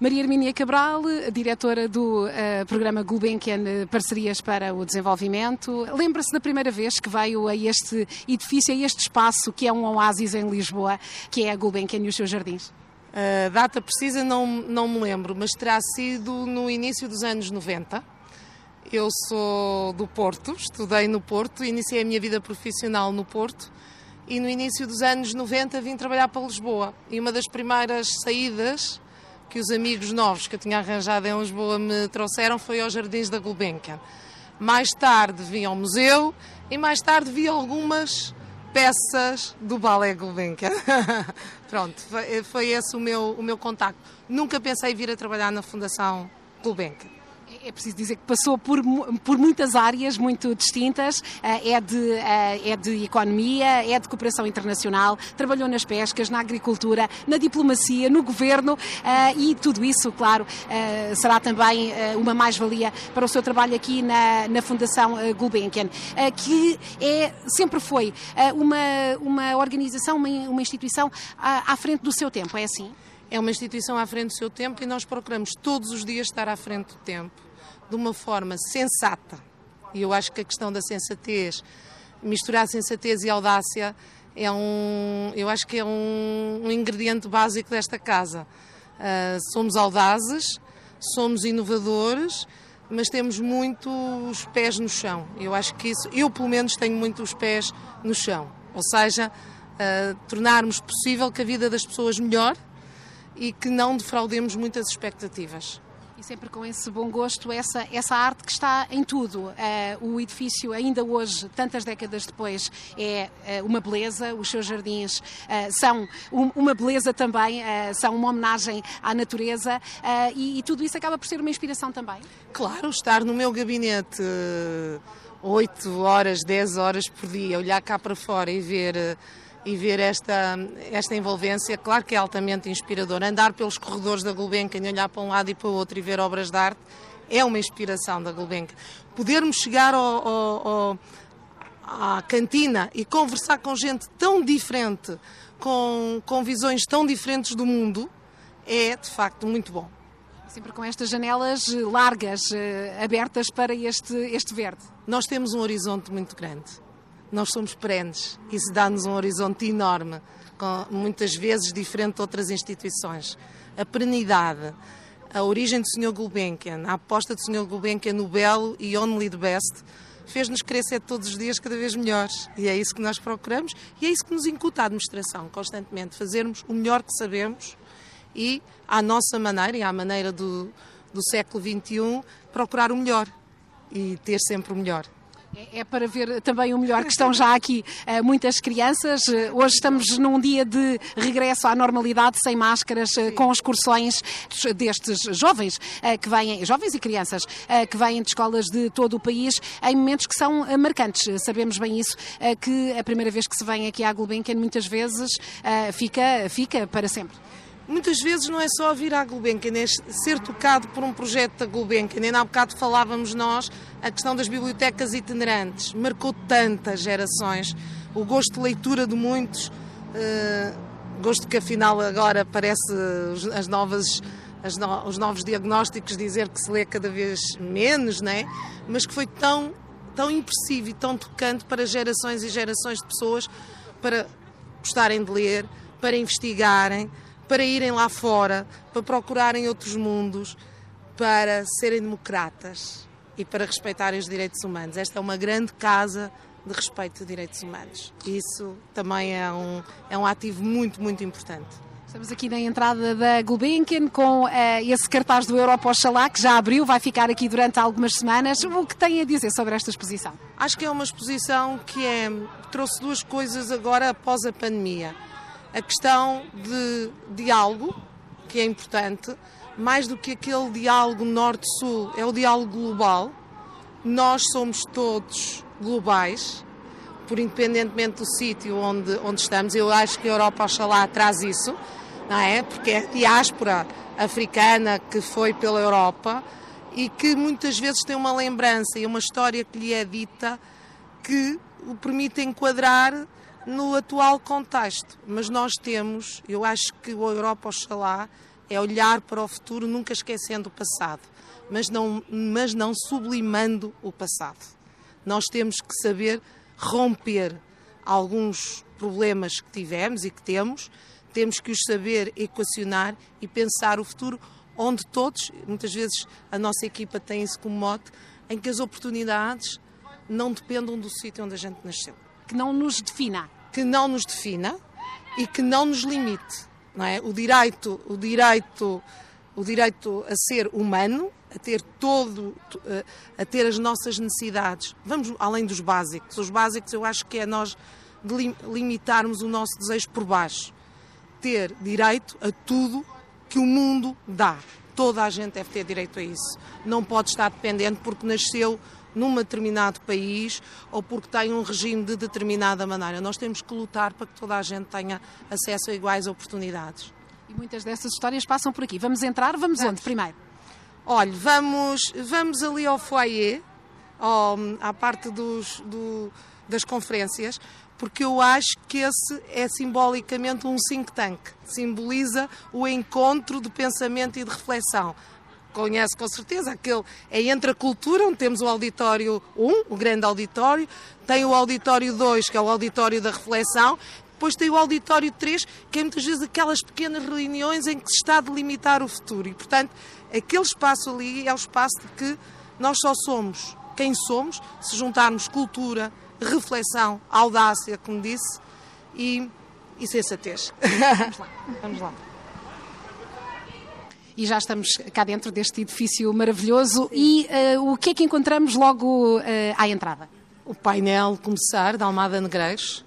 Maria Hermínia Cabral, diretora do uh, programa Gulbenkian Parcerias para o Desenvolvimento. Lembra-se da primeira vez que veio a este edifício, a este espaço que é um oásis em Lisboa, que é a Gulbenkian e os seus jardins? A data precisa não, não me lembro, mas terá sido no início dos anos 90. Eu sou do Porto, estudei no Porto, iniciei a minha vida profissional no Porto e no início dos anos 90 vim trabalhar para Lisboa. E uma das primeiras saídas que os amigos novos que eu tinha arranjado em Lisboa me trouxeram foi aos Jardins da Gulbenkian. Mais tarde vim ao museu e mais tarde vi algumas peças do Ballet Gulbenkian. Pronto, foi, foi esse o meu, o meu contacto. Nunca pensei vir a trabalhar na Fundação Gulbenkian é preciso dizer que passou por, por muitas áreas muito distintas, eh, é de, eh, é de economia, é de cooperação internacional, trabalhou nas pescas, na agricultura, na diplomacia, no governo eh, e tudo isso, claro, será também uma mais-valia para o seu trabalho aqui na, na Fundação Gulbenkian, que é, sempre foi uma, uma organização, uma, uma instituição à, à frente do seu tempo, é assim? É uma instituição à frente do seu tempo e nós procuramos todos os dias estar à frente do tempo de uma forma sensata. E eu acho que a questão da sensatez, misturar sensatez e audácia, é um, eu acho que é um, um ingrediente básico desta casa. Uh, somos audazes, somos inovadores, mas temos muito os pés no chão. Eu acho que isso, eu pelo menos tenho muito os pés no chão. Ou seja, uh, tornarmos possível que a vida das pessoas melhore e que não defraudemos muitas expectativas. E sempre com esse bom gosto, essa, essa arte que está em tudo. Uh, o edifício, ainda hoje, tantas décadas depois, é uh, uma beleza. Os seus jardins uh, são um, uma beleza também, são uma homenagem à natureza e, e, tudo isso acaba por ser uma inspiração também. Claro, estar no meu gabinete 8 horas, 10 horas por dia, olhar cá para fora e ver e ver esta, esta envolvência, claro que é altamente inspirador. Andar pelos corredores da Gulbenkian e olhar para um lado e para o outro e ver obras de arte é uma inspiração da Gulbenkian. Podermos chegar ao, ao, ao, à cantina e conversar com gente tão diferente, com, com visões tão diferentes do mundo, é de facto muito bom. Sempre com estas janelas largas, eh, abertas para este, este verde. Nós temos um horizonte muito grande nós somos perenes. Isso dá-nos um horizonte enorme, com, muitas vezes diferente de outras instituições. A perenidade, a origem do Sr. Gulbenkian, a aposta do Sr. Gulbenkian no belo e only the best, fez-nos crescer todos os dias cada vez melhores. E é isso que nós procuramos e é isso que nos incuta a administração, constantemente. Fazermos o melhor que sabemos e, à nossa maneira e à maneira do, do século XXI, procurar o melhor e ter sempre o melhor. É, é para ver também o melhor que estão já aqui uh, muitas crianças. Uh, hoje estamos num dia de regresso à normalidade, sem máscaras, uh, com excursões destes jovens que vêm, jovens e crianças, que vêm de escolas de todo o país em momentos que são marcantes. Sabemos bem isso, que a primeira vez que se vem aqui à Gulbenkian muitas vezes fica, fica para sempre muitas vezes não é só vir à Gulbenkian, é ser tocado por um projeto da Gulbenkian. Ainda há bocado falávamos nós, a questão das bibliotecas itinerantes, marcou tantas gerações, o gosto de leitura de muitos, uh, gosto que afinal agora parece as novas as no, os novos diagnósticos dizer que se lê cada vez menos, né? mas que foi tão, tão impressivo e tão tocante para gerações e gerações de pessoas para gostarem de ler, para investigarem, para irem lá fora, para procurarem outros mundos, para serem democratas e para respeitarem os direitos humanos. Esta é uma grande casa de respeito de direitos humanos. Isso também é um, é um ativo muito, muito importante. Estamos aqui na entrada da Gulbenkian com uh, esse cartaz do Europa Oxalá, que já abriu, vai ficar aqui durante algumas semanas. O que tem a dizer sobre esta exposição? Acho que é uma exposição que é, trouxe duas coisas agora após a pandemia a questão de diálogo, que é importante, mais do que aquele diálogo norte-sul, é o diálogo global. Nós somos todos globais, por independentemente do sítio onde, onde estamos. Eu acho que a Europa, oxalá, traz isso, não é? Porque é a diáspora africana que foi pela Europa e que muitas vezes tem uma lembrança e uma história que lhe é dita que o permite enquadrar no atual contexto. Mas nós temos, eu acho que o Europa Oxalá é olhar para o futuro nunca esquecendo o passado, mas não, mas não sublimando o passado. Nós temos que saber romper alguns problemas que tivemos e que temos, temos que os saber equacionar e pensar o futuro onde todos, muitas vezes a nossa equipa tem isso como mote, em que as oportunidades não dependam do sítio onde a gente nasceu. Que não nos defina. Que não nos defina e que não nos limite. Não é? O direito, o direito, o direito a ser humano, a ter todo, a ter as nossas necessidades. Vamos além dos básicos. Os básicos eu acho que é nós limitarmos o nosso desejo por baixo. Ter direito a tudo que o mundo dá. Toda a gente deve ter direito a isso. Não pode estar dependente porque nasceu num determinado país ou porque tem um regime de determinada maneira. Nós temos que lutar para que toda a gente tenha acesso a iguais oportunidades. E muitas dessas histórias passam por aqui. Vamos entrar? Vamos, vamos. onde primeiro? Olha, vamos, vamos ali ao foyer, ao, à parte dos, do, das conferências, porque eu acho que esse é simbolicamente um think tank, simboliza o encontro de pensamento e de reflexão. Conhece com certeza, aquele é entre a cultura, onde temos o auditório 1, o grande auditório, tem o auditório 2, que é o auditório da reflexão, depois tem o auditório 3, que é muitas vezes aquelas pequenas reuniões em que se está a delimitar o futuro. E, portanto, aquele espaço ali é o espaço de que nós só somos quem somos se juntarmos cultura, reflexão, audácia, como disse, e, e sensatez. Vamos lá. Vamos lá. E já estamos cá dentro deste edifício maravilhoso. E uh, o que é que encontramos logo uh, à entrada? O painel Começar, da Almada Negreiros,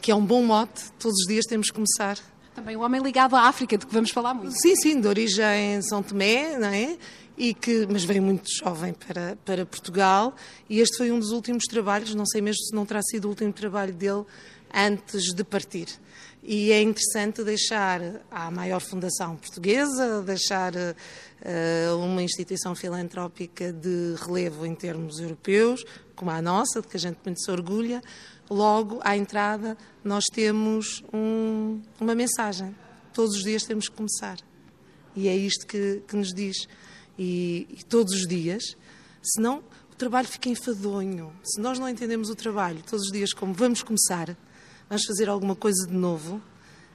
que é um bom mote. Todos os dias temos que começar. Também um homem ligado à África, de que vamos falar muito. Sim, sim, de origem São Tomé, não é? e que, mas veio muito jovem para, para Portugal e este foi um dos últimos trabalhos, não sei mesmo se não terá sido o último trabalho dele antes de partir. E é interessante deixar à maior fundação portuguesa, deixar uh, uma instituição filantrópica de relevo em termos europeus, como a nossa, de que a gente muito se orgulha, logo à entrada nós temos um, uma mensagem. Todos os dias temos que começar. E é isto que, que nos diz e, e todos os dias, senão o trabalho fica enfadonho. Se nós não entendemos o trabalho todos os dias como vamos começar, vamos fazer alguma coisa de novo,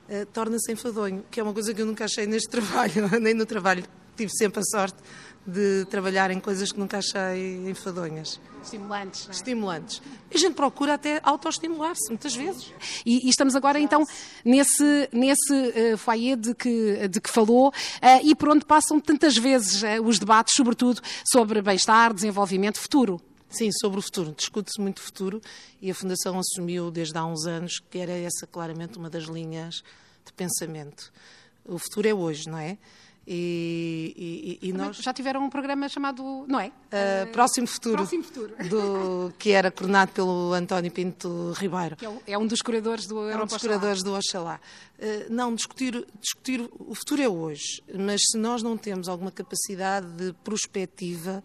uh, torna-se enfadonho, que é uma coisa que eu nunca achei neste trabalho, nem no trabalho. Tive sempre a sorte de trabalhar em coisas que nunca achei enfadonhas. Estimulantes. É? Estimulantes. E a gente procura até autoestimular-se, muitas vezes. E, e, estamos agora, então, nesse, nesse uh, foyer de que, de que falou uh, e por onde passam tantas vezes uh, os debates, sobretudo sobre bem-estar, desenvolvimento, futuro. Sim, sobre o futuro. Discute-se muito o futuro e a Fundação assumiu desde há uns anos que era essa claramente uma das linhas de pensamento. O futuro é hoje, não é? E, e, e nós já tiveram um programa chamado, não é? Uh, Próximo Futuro, Próximo Futuro. Do, que era coordenado pelo António Pinto Ribeiro. Que é, é um dos curadores do Europa É um dos curadores do Oxalá. Uh, não, discutir, discutir o futuro é hoje, mas se nós não temos alguma capacidade de prospectiva,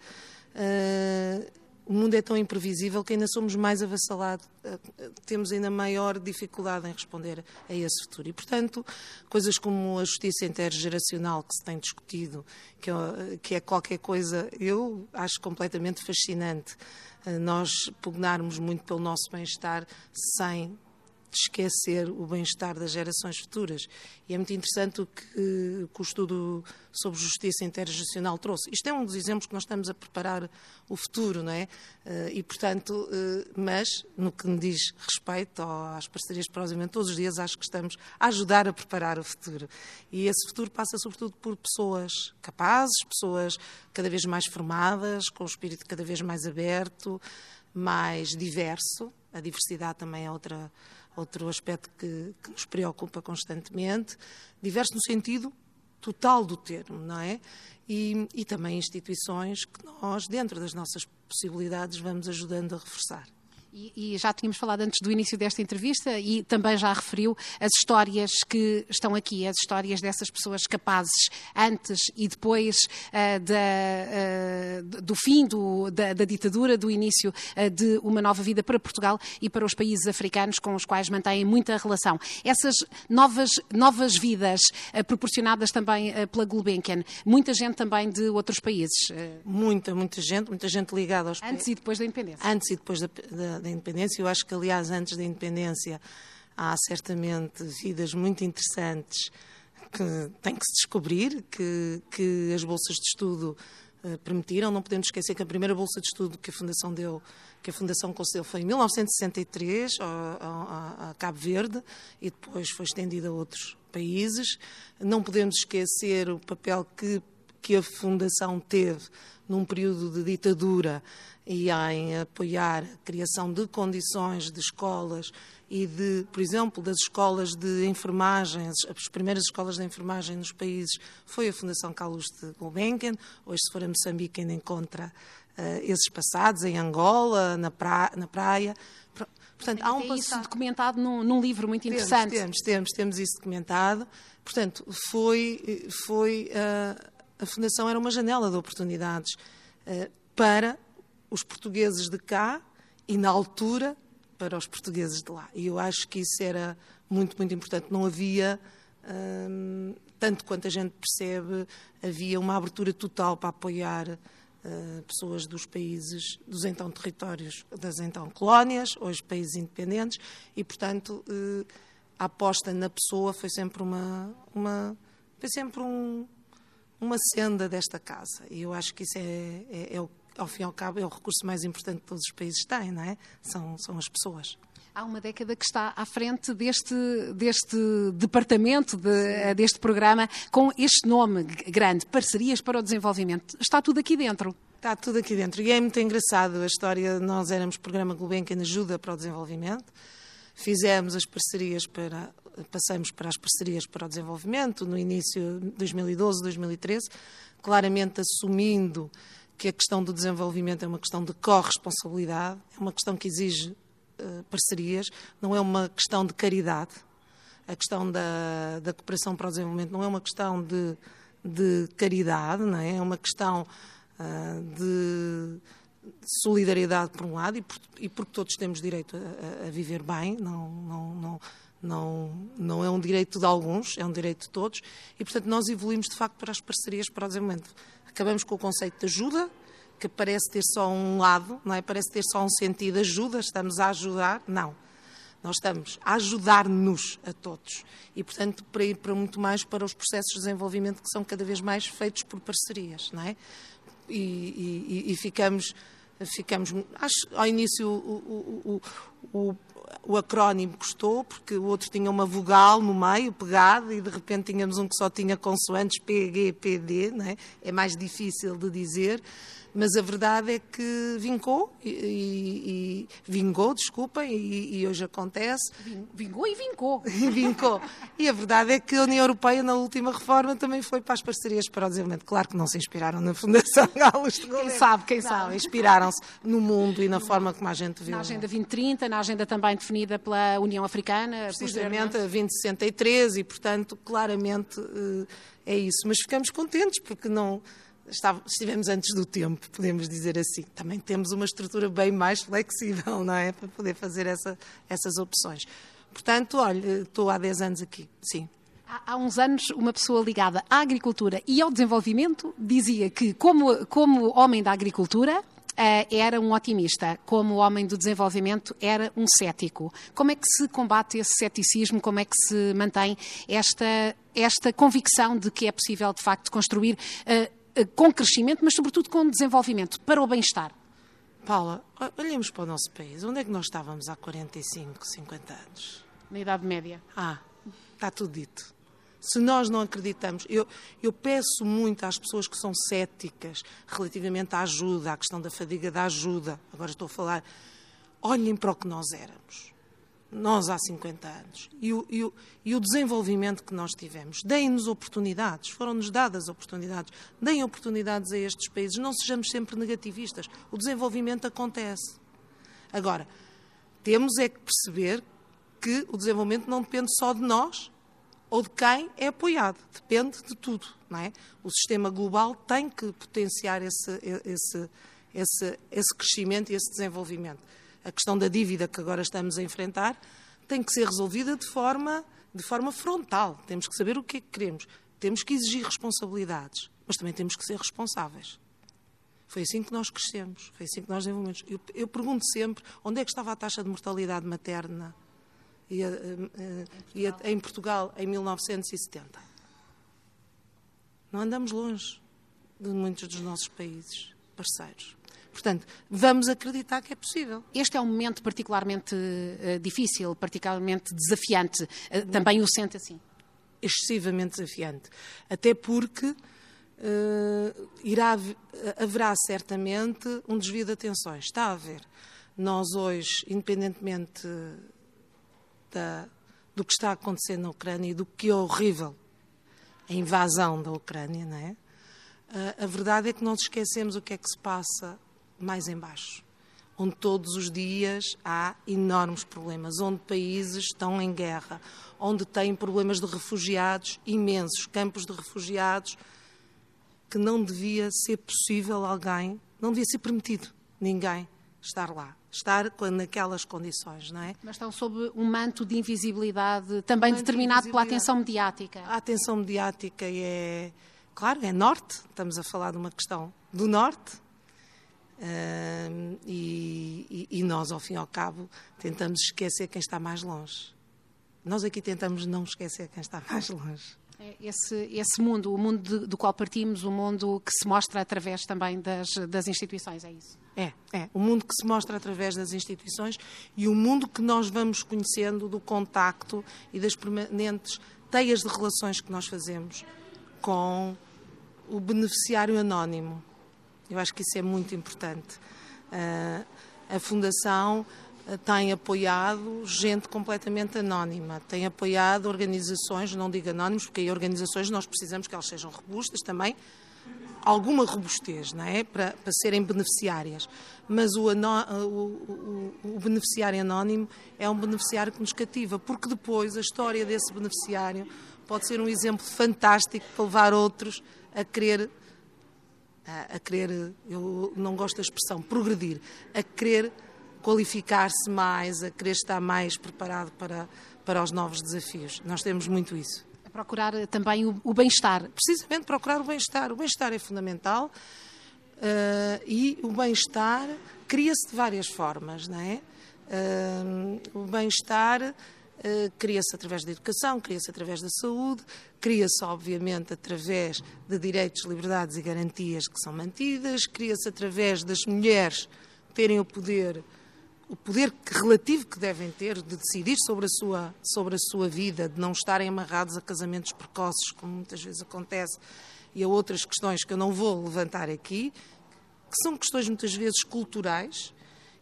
uh, o mundo é tão imprevisível que ainda somos mais avassalados, eh, temos ainda maior dificuldade em responder a esse futuro. E, portanto, coisas como a justiça intergeracional que se tem discutido, que é, que é qualquer coisa, eu acho completamente fascinante eh, nós pugnarmos muito pelo nosso bem-estar sem esquecer o bem-estar das gerações futuras. E é muito interessante o que, que, o estudo sobre justiça intergeracional trouxe. Isto é um dos exemplos que nós estamos a preparar o futuro, não é? Eh, e, portanto, eh, mas no que me diz respeito às parcerias de proximamente, todos os dias acho que estamos a ajudar a preparar o futuro. E esse futuro passa sobretudo por pessoas capazes, pessoas cada vez mais formadas, com o espírito cada vez mais aberto, mais diverso. A diversidade também é outra outro aspecto que, que nos preocupa constantemente, diverso no sentido total do termo, não é? E, e, também instituições que nós, dentro das nossas possibilidades, vamos ajudando a reforçar. E, e, já tínhamos falado antes do início desta entrevista e também já referiu as histórias que estão aqui, as histórias dessas pessoas capazes antes e depois uh, da, uh, do fim do, da, da, ditadura, do início uh, de uma nova vida para Portugal e para os países africanos com os quais mantêm muita relação. Essas novas, novas vidas proporcionadas também pela Gulbenkian, muita gente também de outros países. Muita, muita gente, muita gente ligada aos Antes e depois da independência. Antes e depois da, da da, independência. Eu acho que, aliás, antes da independência há certamente vidas muito interessantes que têm que se descobrir, que, que as bolsas de estudo uh, permitiram. Não podemos esquecer que a primeira bolsa de estudo que a Fundação deu, que a Fundação concedeu foi em 1963 a, a Cabo Verde e depois foi estendida a outros países. Não podemos esquecer o papel que, que a Fundação teve num período de ditadura e em apoiar a criação de condições de escolas e de, por exemplo, das escolas de enfermagem, as primeiras escolas de enfermagem nos países foi a Fundação Carlos de Gulbenkian, hoje se for a Moçambique ainda encontra uh, esses passados, em Angola, na, pra, na praia. Portanto, há um passo... isso documentado num, num, livro muito interessante. Temos, temos, temos isso documentado. Portanto, foi, foi uh, a Fundação era uma janela de oportunidades uh, para os portugueses de cá e, na altura, para os portugueses de lá. E eu acho que isso era muito, muito importante. Não havia, hum, tanto quanto a gente percebe, havia uma abertura total para apoiar uh, pessoas dos países, dos então territórios, das então colónias, hoje países independentes, e, portanto, a aposta na pessoa foi sempre uma, uma foi sempre um, uma senda desta casa. E eu acho que isso é, é, é ao fim e ao cabo, é o recurso mais importante que todos os países têm, não é? São, são as pessoas. Há uma década que está à frente deste, deste departamento, de, deste programa, com este nome grande, Parcerias para o Desenvolvimento. Está tudo aqui dentro. Está tudo aqui dentro. E é muito engraçado a história. Nós éramos programa Gulbenkian Ajuda para o Desenvolvimento. Fizemos as parcerias para. Passamos para as parcerias para o desenvolvimento no início de 2012, 2013, claramente assumindo que a questão do desenvolvimento é uma questão de corresponsabilidade, é uma questão que exige uh, parcerias, não é uma questão de caridade. A questão da, da cooperação para o desenvolvimento não é uma questão de, de caridade, não é? é uma questão uh, de solidariedade por um lado e, por, e porque todos temos direito a, a, viver bem, não, não, não, não, não é um direito de alguns, é um direito de todos e, portanto, nós evoluímos de facto para as parcerias para o desenvolvimento. Acabamos com o conceito de ajuda, que parece ter só um lado, não é? Parece ter só um sentido ajuda, estamos a ajudar. Não. Nós estamos a ajudar-nos a todos. E, portanto, para ir para muito mais para os processos de desenvolvimento que são cada vez mais feitos por parcerias, não é? E, e, e ficamos, ficamos acho, ao início o, o, o, o acrónimo custou, porque o outro tinha uma vogal no meio, pegada, e de repente tínhamos um que só tinha consoantes P, G, P, D, é? é mais difícil de dizer mas a verdade é que vincou e, e, e vingou, desculpem, e, e, hoje acontece. Vingou e vincou. E vincou. E a verdade é que a União Europeia, na última reforma, também foi para as parcerias para o desenvolvimento. Claro que não se inspiraram na Fundação Galos de Quem sabe, quem não. sabe. Inspiraram-se no mundo e na forma como a gente viu. Na Agenda 2030, na agenda também definida pela União Africana. Precisamente a 2063 e, portanto, claramente eh, é isso. Mas ficamos contentes porque não estivemos antes do tempo, podemos dizer assim. Também temos uma estrutura bem mais flexível, não é? Para poder fazer essa, essas opções. Portanto, olha, estou há 10 anos aqui, sim. Há, uns anos, uma pessoa ligada à agricultura e ao desenvolvimento dizia que, como, como homem da agricultura, Uh, era um otimista, como homem do desenvolvimento era um cético. Como é que se combate esse ceticismo? Como é que se mantém esta, esta convicção de que é possível, de facto, construir eh, com crescimento, mas sobretudo com desenvolvimento, para o bem-estar. Paula, olhemos para o nosso país. Onde é que nós estávamos há 45, 50 anos? Na Idade Média. Ah, está tudo dito. Se nós não acreditamos, eu, eu peço muito às pessoas que são céticas relativamente à ajuda, à questão da fadiga da ajuda, agora estou a falar, olhem para o que nós éramos nós há 50 anos, e o, e o, e o desenvolvimento que nós tivemos. Deem-nos oportunidades, foram-nos dadas oportunidades. Deem oportunidades a estes países, não sejamos sempre negativistas. O desenvolvimento acontece. Agora, Temos é que perceber que o desenvolvimento não depende só de nós ou de quem é apoiado, depende de tudo. Não é? O sistema global tem que potenciar esse, esse, esse, esse crescimento e esse desenvolvimento. A questão da dívida que agora estamos a enfrentar tem que ser resolvida de forma, de forma frontal. Temos que saber o que é que queremos. Temos que exigir responsabilidades, mas também temos que ser responsáveis. Foi assim que nós crescemos, foi assim que nós desenvolvemos. Eu, eu pergunto sempre onde é que estava a taxa de mortalidade materna e, uh, uh, em Portugal em 1970. Não andamos longe de muitos dos nossos países parceiros. Portanto, vamos acreditar que é possível. Este é um momento particularmente uh, difícil, particularmente desafiante. Uh, também o sente assim? Excessivamente desafiante. Até porque uh, irá, haverá certamente um desvio de atenções. Está a haver. Nós hoje, independentemente da, do que está acontecendo na Ucrânia e do que é horrível a invasão da Ucrânia, não é? A verdade é que não nos esquecemos o que é que se passa mais embaixo, onde todos os dias há enormes problemas, onde países estão em guerra, onde têm problemas de refugiados imensos, campos de refugiados, que não devia ser possível alguém, não devia ser permitido ninguém estar lá, estar naquelas condições, não é? Mas estão sob um manto de invisibilidade também um determinado de pela atenção mediática. A atenção mediática é, claro, é norte, estamos a falar de uma questão do norte, Uh, e, e, nós, ao fim e ao cabo, tentamos esquecer quem está mais longe. Nós aqui tentamos não esquecer quem está mais longe. É esse, esse mundo, o mundo de, do qual partimos, o mundo que se mostra através também das, das instituições, é isso? É, é. O mundo que se mostra através das instituições e o mundo que nós vamos conhecendo do contacto e das permanentes teias de relações que nós fazemos com o beneficiário anónimo eu acho que isso é muito importante. Uh, a Fundação ah, tem apoiado gente completamente anónima, tem apoiado organizações, não digo anónimos, porque aí organizações nós precisamos que elas sejam robustas também, alguma robustez, não é? Para, para serem beneficiárias. Mas o, anó, o, o, o, beneficiário anónimo é um beneficiário que nos cativa, porque depois a história desse beneficiário pode ser um exemplo fantástico para levar outros a querer a, a querer, eu não gosto da expressão progredir, a querer qualificar-se mais, a querer estar mais preparado para, para os novos desafios. Nós temos muito isso. A procurar também o, o bem-estar. Precisamente procurar o bem-estar. O bem-estar é fundamental uh, e o bem-estar cria-se de várias formas, não é? Uh, o bem-estar eh, cria-se através da educação, cria-se através da saúde, cria-se, obviamente, através de direitos, liberdades e garantias que são mantidas, cria-se através das mulheres terem o poder o poder relativo que devem ter de decidir sobre a sua sobre a sua vida, de não estarem amarrados a casamentos precoces, como muitas vezes acontece, e a outras questões que eu não vou levantar aqui, que são questões muitas vezes culturais,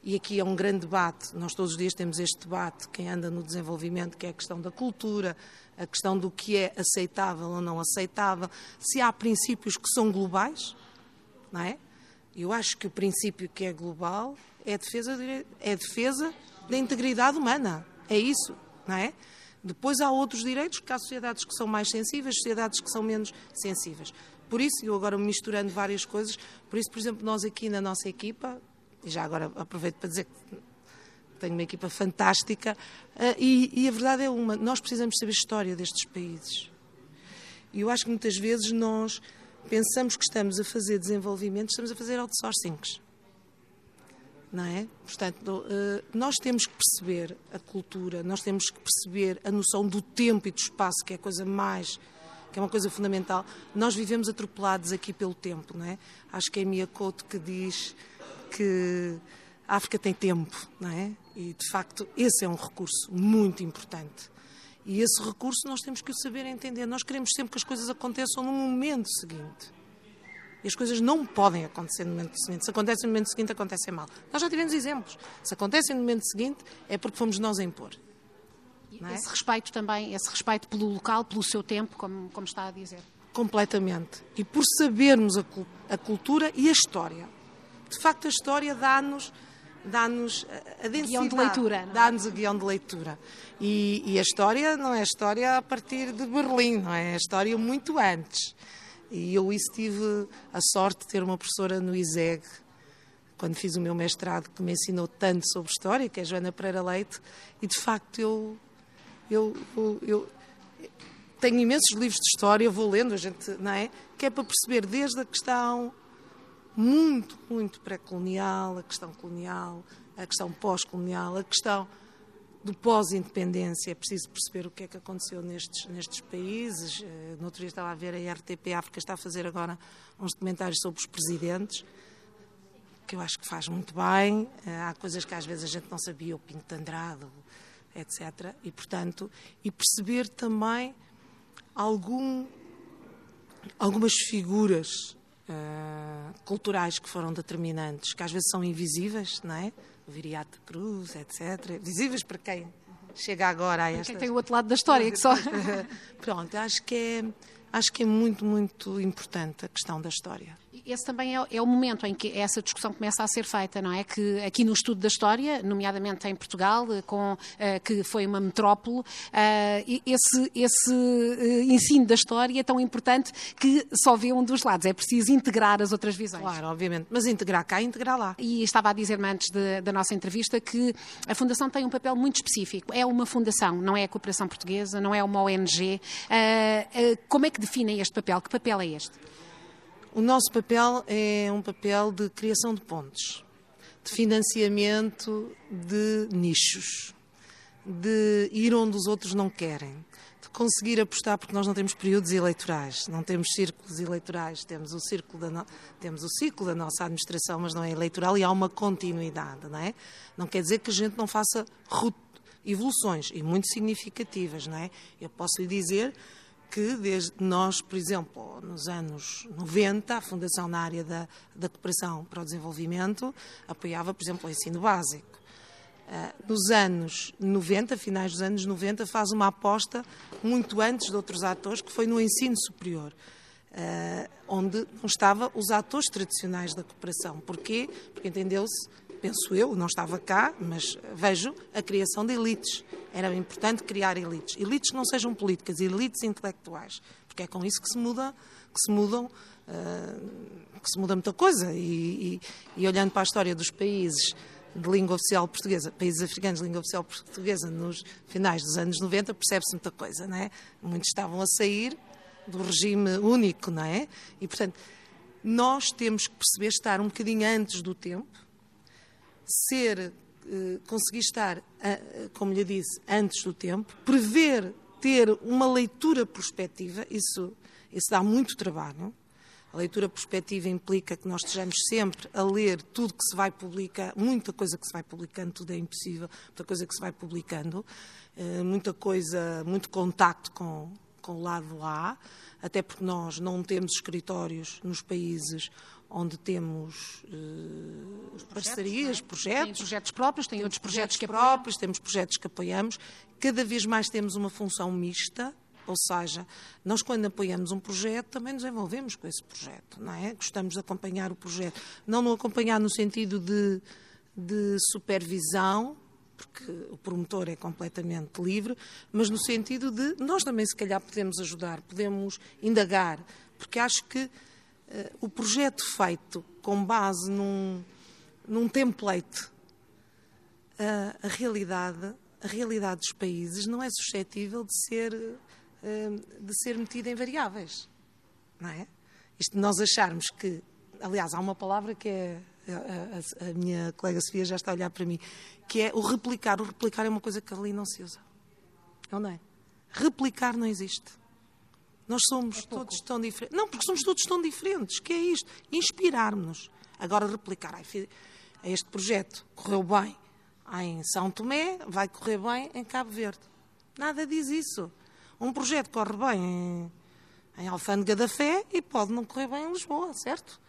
e aqui é um grande debate, nós todos os dias temos este debate, quem anda no desenvolvimento, que é a questão da cultura, a questão do que é aceitável ou não aceitável, se há princípios que são globais, não é? Eu acho que o princípio que é global é a defesa, de, é a defesa da integridade humana, é isso, não é? Depois há outros direitos, porque há sociedades que são mais sensíveis, sociedades que são menos sensíveis. Por isso, eu agora misturando várias coisas, por isso, por exemplo, nós aqui na nossa equipa, e já agora aproveito para dizer que tenho uma equipa fantástica, eh, e, e, a verdade é uma, nós precisamos saber a história destes países. E eu acho que muitas vezes nós pensamos que estamos a fazer desenvolvimento, estamos a fazer outsourcings. Não é? Portanto, eh, nós temos que perceber a cultura, nós temos que perceber a noção do tempo e do espaço, que é a coisa mais que é uma coisa fundamental. Nós vivemos atropelados aqui pelo tempo, não é? Acho que é Mia Couto que diz que a África tem tempo, não é? E de facto esse é um recurso muito importante. E esse recurso nós temos que o saber entender. Nós queremos sempre que as coisas aconteçam no momento seguinte. E as coisas não podem acontecer no momento seguinte. Se acontecem no momento seguinte, acontecem mal. Nós já tivemos exemplos. Se acontecem no momento seguinte, é porque fomos nós a impor. É? Esse respeito também, esse respeito pelo local, pelo seu tempo, como, como está a dizer. Completamente. E por sabermos a, a cultura e a história de facto a história dá-nos dá-nos a densidade. Guião de leitura. é? Dá-nos o guião de leitura. E, e, a história não é história a partir de Berlim, não é? É história muito antes. E eu isso tive a sorte de ter uma professora no ISEG, quando fiz o meu mestrado, que me ensinou tanto sobre história, que é a Joana Pereira Leite, e de facto eu, eu, eu, eu tenho imensos livros de história, vou lendo, a gente, não é? Que é para perceber desde a questão muito, muito pré-colonial, a questão colonial, a questão pós-colonial, a questão do pós-independência. É preciso perceber o que é que aconteceu nestes, nestes países. Eh, no outro dia estava a ver a RTP África, está a fazer agora uns documentários sobre os presidentes, que eu acho que faz muito bem. Eh, há coisas que às vezes a gente não sabia, o Pinto de Andrade, etc. E, portanto, e perceber também algum, algumas figuras uh, culturais que foram determinantes, que às vezes são invisíveis, não é? O Viriato Cruz, etc. Visíveis para quem chega agora a esta. Quem tem o outro lado da história, que só. Pronto, acho que é, acho que é muito, muito importante a questão da história esse também é, é, o momento em que essa discussão começa a ser feita, não é? Que aqui no estudo da história, nomeadamente em Portugal, eh, com, uh, que foi uma metrópole, uh, esse, esse uh, ensino da história é tão importante que só vê um dos lados. É preciso integrar as outras visões. Claro, obviamente. Mas integrar cá, integrar lá. E estava a dizer-me antes de, da nossa entrevista que a Fundação tem um papel muito específico. É uma fundação, não é a cooperação portuguesa, não é uma ONG. como é que definem este papel? Que papel é este? O nosso papel é um papel de criação de pontes, de financiamento de nichos, de ir onde os outros não querem, de conseguir apostar, porque nós não temos períodos eleitorais, não temos círculos eleitorais, temos o, círculo da temos o ciclo da nossa administração, mas não é eleitoral e há uma continuidade, não é? Não quer dizer que a gente não faça evoluções, e muito significativas, não é? Eu posso lhe dizer que desde nós, por exemplo, nos anos 90, a Fundação na área da, da cooperação para o desenvolvimento apoiava, por exemplo, o ensino básico. Uh, nos anos 90, finais dos anos 90, faz uma aposta muito antes de outros atores, que foi no ensino superior, uh, onde não estavam os atores tradicionais da cooperação. Porquê? Porque entendeu-se penso eu, não estava cá, mas vejo a criação de elites. Era importante criar elites. Elites não sejam políticas, elites intelectuais, porque é com isso que se muda, que se mudam, uh, que se muda muita coisa. E, e, e, olhando para a história dos países de língua oficial portuguesa, países africanos de língua oficial portuguesa, nos finais dos anos 90, percebe-se muita coisa, não é? Muitos estavam a sair do regime único, não é? E, portanto, nós temos que perceber estar um bocadinho antes do tempo, ser, eh, conseguir estar, como lhe disse, antes do tempo, prever, ter uma leitura prospectiva, isso, isso dá muito trabalho. A leitura prospectiva implica que nós estejamos sempre a ler tudo que se vai publicar, muita coisa que se vai publicando, tudo é impossível, muita coisa que se vai publicando, eh, muita coisa, muito contacto com, com o lado A, até porque nós não temos escritórios nos países onde temos uh, parcerias, projetos. Tem projetos próprios, tem outros projetos, projetos que próprios, temos projetos que apoiamos. Cada vez mais temos uma função mista, ou seja, nós quando apoiamos um projeto também nos envolvemos com esse projeto, não é? Gostamos de acompanhar o projeto. Não no acompanhar no sentido de, de supervisão, porque o promotor é completamente livre, mas no sentido de nós também se calhar podemos ajudar, podemos indagar, porque acho que o projeto feito com base num, num template, a realidade, a realidade dos países não é suscetível de ser, uh, de ser metida em variáveis. Não é? Isto nós acharmos que, aliás, há uma palavra que é a, a, a, minha colega Sofia já está a olhar para mim, que é o replicar. O replicar é uma coisa que ali não se usa. Não é? Replicar não existe. Nós somos é todos tão diferentes. Não, porque somos todos tão diferentes. que é isto? Inspirar-nos. Agora replicar. Este projeto correu bem em São Tomé, vai correr bem em Cabo Verde. Nada diz isso. Um projeto corre bem em, em Alfândega da Fé e pode não correr bem em Lisboa, certo?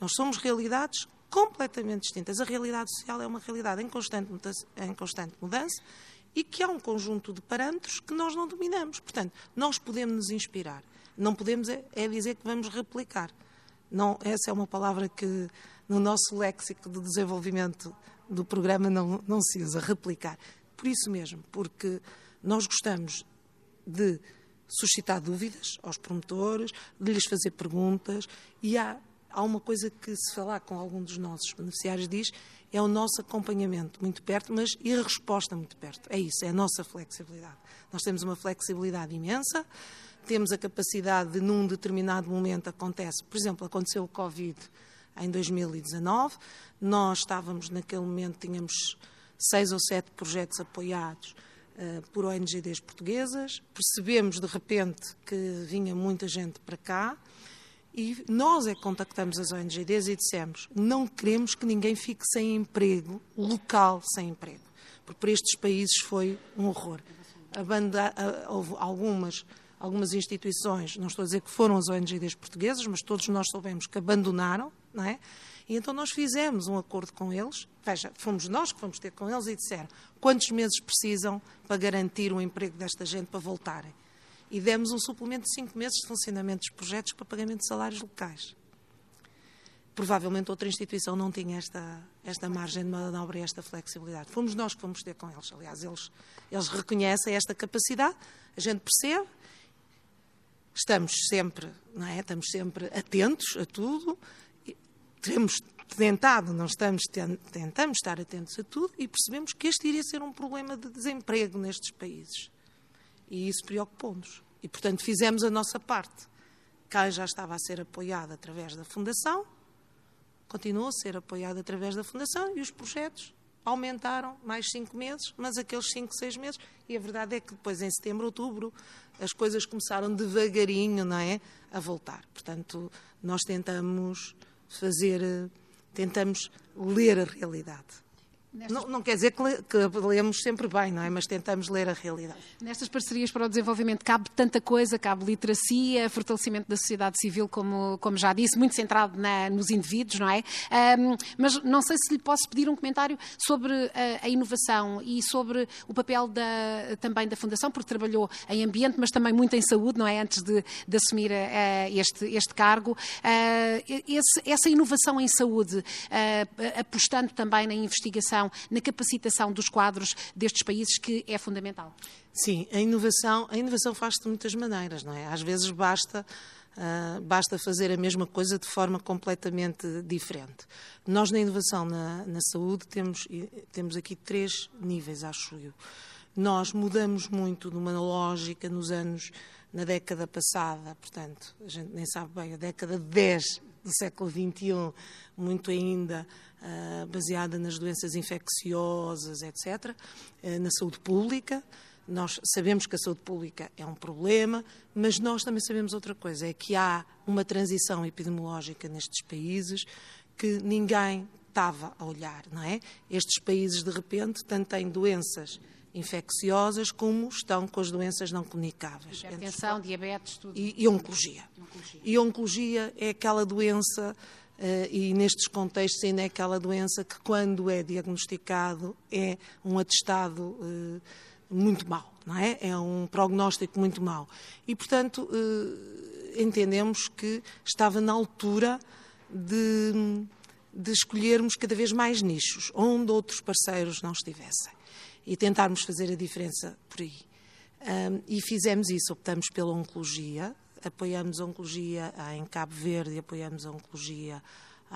Nós somos realidades completamente distintas. A realidade social é uma realidade em constante, em constante mudança e que há um conjunto de parâmetros que nós não dominamos. Portanto, nós podemos nos inspirar. Não podemos é, é dizer que vamos replicar. Não, essa é uma palavra que no nosso léxico do desenvolvimento do programa não, não se usa, replicar. Por isso mesmo, porque nós gostamos de suscitar dúvidas aos promotores, de lhes fazer perguntas e há, há uma coisa que se falar com algum dos nossos beneficiários diz, é o nosso acompanhamento muito perto, mas e a resposta muito perto. É isso, é a nossa flexibilidade. Nós temos uma flexibilidade imensa, temos a capacidade de, num determinado momento, acontece, por exemplo, aconteceu o Covid em 2019, nós estávamos naquele momento, tínhamos seis ou sete projetos apoiados uh, por ONGs portuguesas, percebemos de repente que vinha muita gente para cá e nós é que contactamos as ONGs e dissemos não queremos que ninguém fique sem emprego, local sem emprego, porque para estes países foi um horror. Banda, houve algumas algumas instituições, não estou a dizer que foram as ONGs portuguesas, mas todos nós soubemos que abandonaram, não é? E então nós fizemos um acordo com eles, veja, fomos nós que fomos ter com eles e disseram quantos meses precisam para garantir o emprego desta gente para voltarem. E demos um suplemento de cinco meses de funcionamento dos projetos para pagamento de salários locais. Provavelmente outra instituição não tinha esta, esta margem de manobra e esta flexibilidade. Fomos nós que fomos ter com eles. Aliás, eles, eles reconhecem esta capacidade, a gente percebe, estamos sempre, não é? Estamos sempre atentos a tudo, temos tentado, não estamos, tentamos estar atentos a tudo e percebemos que este iria ser um problema de desemprego nestes países. E isso preocupou-nos. E, portanto, fizemos a nossa parte. Cá já estava a ser apoiada através da Fundação, continua a ser apoiada através da Fundação e os projetos aumentaram mais cinco meses, mas aqueles cinco, seis meses, e a verdade é que depois em setembro, outubro, as coisas começaram devagarinho, não é, a voltar. Portanto, nós tentamos fazer, tentamos ler a realidade. Nestas... Não, não, quer dizer que, que lemos sempre bem, não é? Mas tentamos ler a realidade. Nestas parcerias para o desenvolvimento cabe tanta coisa, cabe literacia, fortalecimento da sociedade civil, como, como já disse, muito centrado na, nos indivíduos, não é? Um, mas não sei se lhe posso pedir um comentário sobre a, a, inovação e sobre o papel da, também da Fundação, porque trabalhou em ambiente, mas também muito em saúde, não é? Antes de, de assumir uh, este, este cargo. Uh, esse, essa inovação em saúde, uh, apostando também na investigação na capacitação dos quadros destes países, que é fundamental. Sim, a inovação, a inovação faz-se de muitas maneiras, não é? Às vezes basta Uh, basta fazer a mesma coisa de forma completamente diferente. Nós, na inovação na, na, saúde, temos, temos aqui três níveis, acho eu. Nós mudamos muito de uma lógica nos anos, na década passada, portanto, a gente nem sabe bem, a década de 10 do século XXI, muito ainda uh, baseada nas doenças infecciosas, etc., uh, ah, na saúde pública. Nós sabemos que a saúde pública é um problema, mas nós também sabemos outra coisa: é que há uma transição epidemiológica nestes países que ninguém estava a olhar, não é? Estes países, de repente, tanto têm doenças infecciosas como estão com as doenças não comunicáveis. Hipertensão, diabetes, tudo. E, e oncologia. oncologia. E oncologia é aquela doença Uh, e nestes contextos ainda é aquela doença que, quando é diagnosticado, é um atestado uh, muito mau, não é? É um prognóstico muito mau. E, portanto, uh, entendemos que estava na altura de, de escolhermos cada vez mais nichos, onde outros parceiros não estivessem, e tentarmos fazer a diferença por aí. Um, e fizemos isso, optamos pela oncologia, apoiamos a oncologia em Cabo Verde, apoiamos a oncologia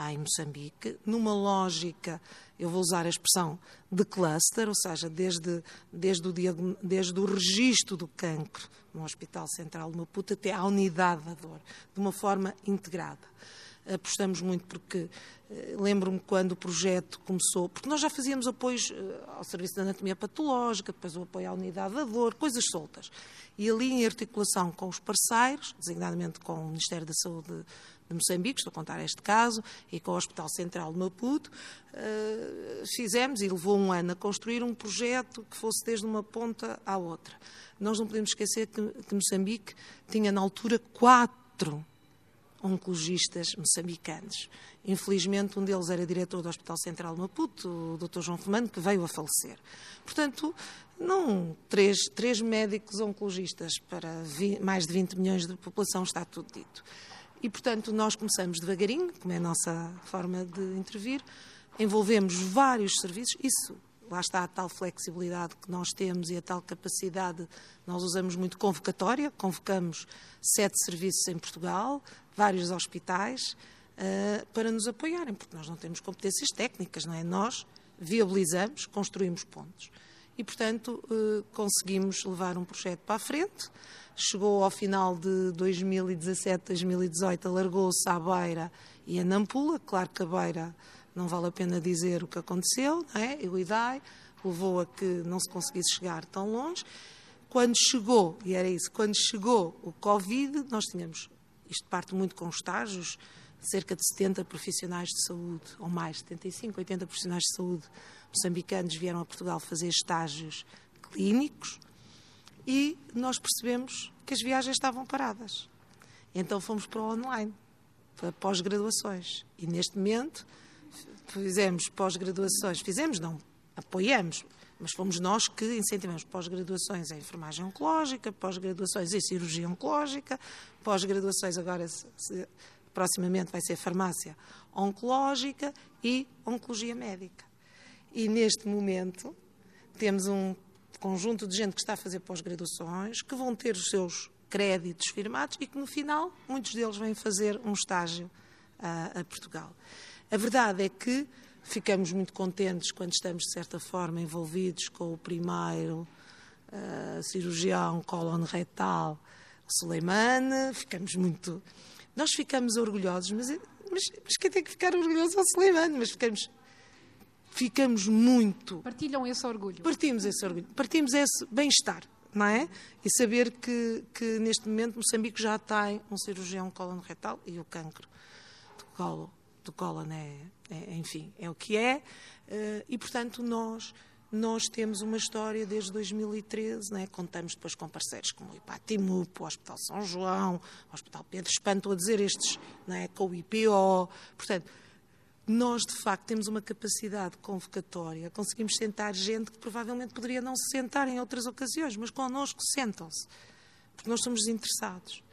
em Moçambique, numa lógica, eu vou usar a expressão de cluster, ou seja, desde, desde, o, desde o registro do cancro no Hospital Central de Maputo até à unidade da dor, de uma forma integrada apostamos muito porque eh, lembro-me quando o projeto começou, porque nós já fazíamos apoios eh, ao Serviço de Anatomia Patológica, depois o apoio à unidade da dor, coisas soltas. E ali, em articulação com os parceiros, designadamente com o Ministério da Saúde de Moçambique, estou a contar este caso, e com o Hospital Central de Maputo, eh, fizemos e levou um ano a construir um projeto que fosse desde uma ponta à outra. Nós não podemos esquecer que, que Moçambique tinha na altura quatro oncologistas moçambicanos. Infelizmente, um deles era diretor do Hospital Central de Maputo, o Dr. João Romano, que veio a falecer. Portanto, não três, três médicos oncologistas para vi, mais de 20 milhões de população, está tudo dito. E, portanto, nós começamos devagarinho, como é a nossa forma de intervir, envolvemos vários serviços, isso lá está a tal flexibilidade que nós temos e a tal capacidade. Nós usamos muito convocatória, convocamos sete serviços em Portugal, vários hospitais, uh, para nos apoiarem, porque nós não temos competências técnicas, não é? Nós viabilizamos, construímos pontos. E, portanto, uh, conseguimos levar um projeto para a frente. Chegou ao final de 2017, 2018, alargou-se à Beira e a Nampula. Claro que a Beira não vale a pena dizer o que aconteceu, não é? o IDAI levou a que não se conseguisse chegar tão longe. Quando chegou, e era isso, quando chegou o Covid, nós tínhamos, isto parte muito com estágios, cerca de 70 profissionais de saúde, ou mais, 75, 80 profissionais de saúde moçambicanos vieram a Portugal fazer estágios clínicos e nós percebemos que as viagens estavam paradas. Então fomos para o online, para pós-graduações. E neste momento fizemos pós-graduações, fizemos, não, apoiamos, mas fomos nós que incentivamos pós-graduações em enfermagem oncológica, pós-graduações em cirurgia oncológica, pós-graduações agora, se, proximamente vai ser farmácia oncológica e oncologia médica. E neste momento temos um conjunto de gente que está a fazer pós-graduações, que vão ter os seus créditos firmados e que no final muitos deles vêm fazer um estágio a, a Portugal. A verdade é que ficamos muito contentes quando estamos, de certa forma, envolvidos com o primeiro uh, cirurgião colon retal, o Suleimane, ficamos muito. Nós ficamos orgulhosos, mas, mas, mas quem tem que ficar orgulhoso é o Suleimane, mas ficamos. Ficamos muito. Partilham esse orgulho. Partimos esse orgulho. Partimos esse bem-estar, não é? E saber que, que neste momento Moçambique já tem um cirurgião colon retal e o cancro do colo do Collin é, é, enfim, é o que é, eh, e portanto nós nós temos uma história desde 2013, né? contamos depois com parceiros como o IPATIMUP, o Hospital São João, o Hospital Pedro Espanto, a dizer estes, né? com o IPO. Portanto, nós de facto temos uma capacidade convocatória, conseguimos sentar gente que provavelmente poderia não se sentar em outras ocasiões, mas connosco sentam-se, porque nós somos interessados.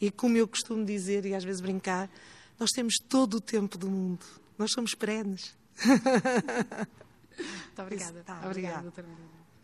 E como eu costumo dizer, e às vezes brincar, nós temos todo o tempo do mundo. Nós somos perenes. Muito obrigada. Tá, obrigada, doutora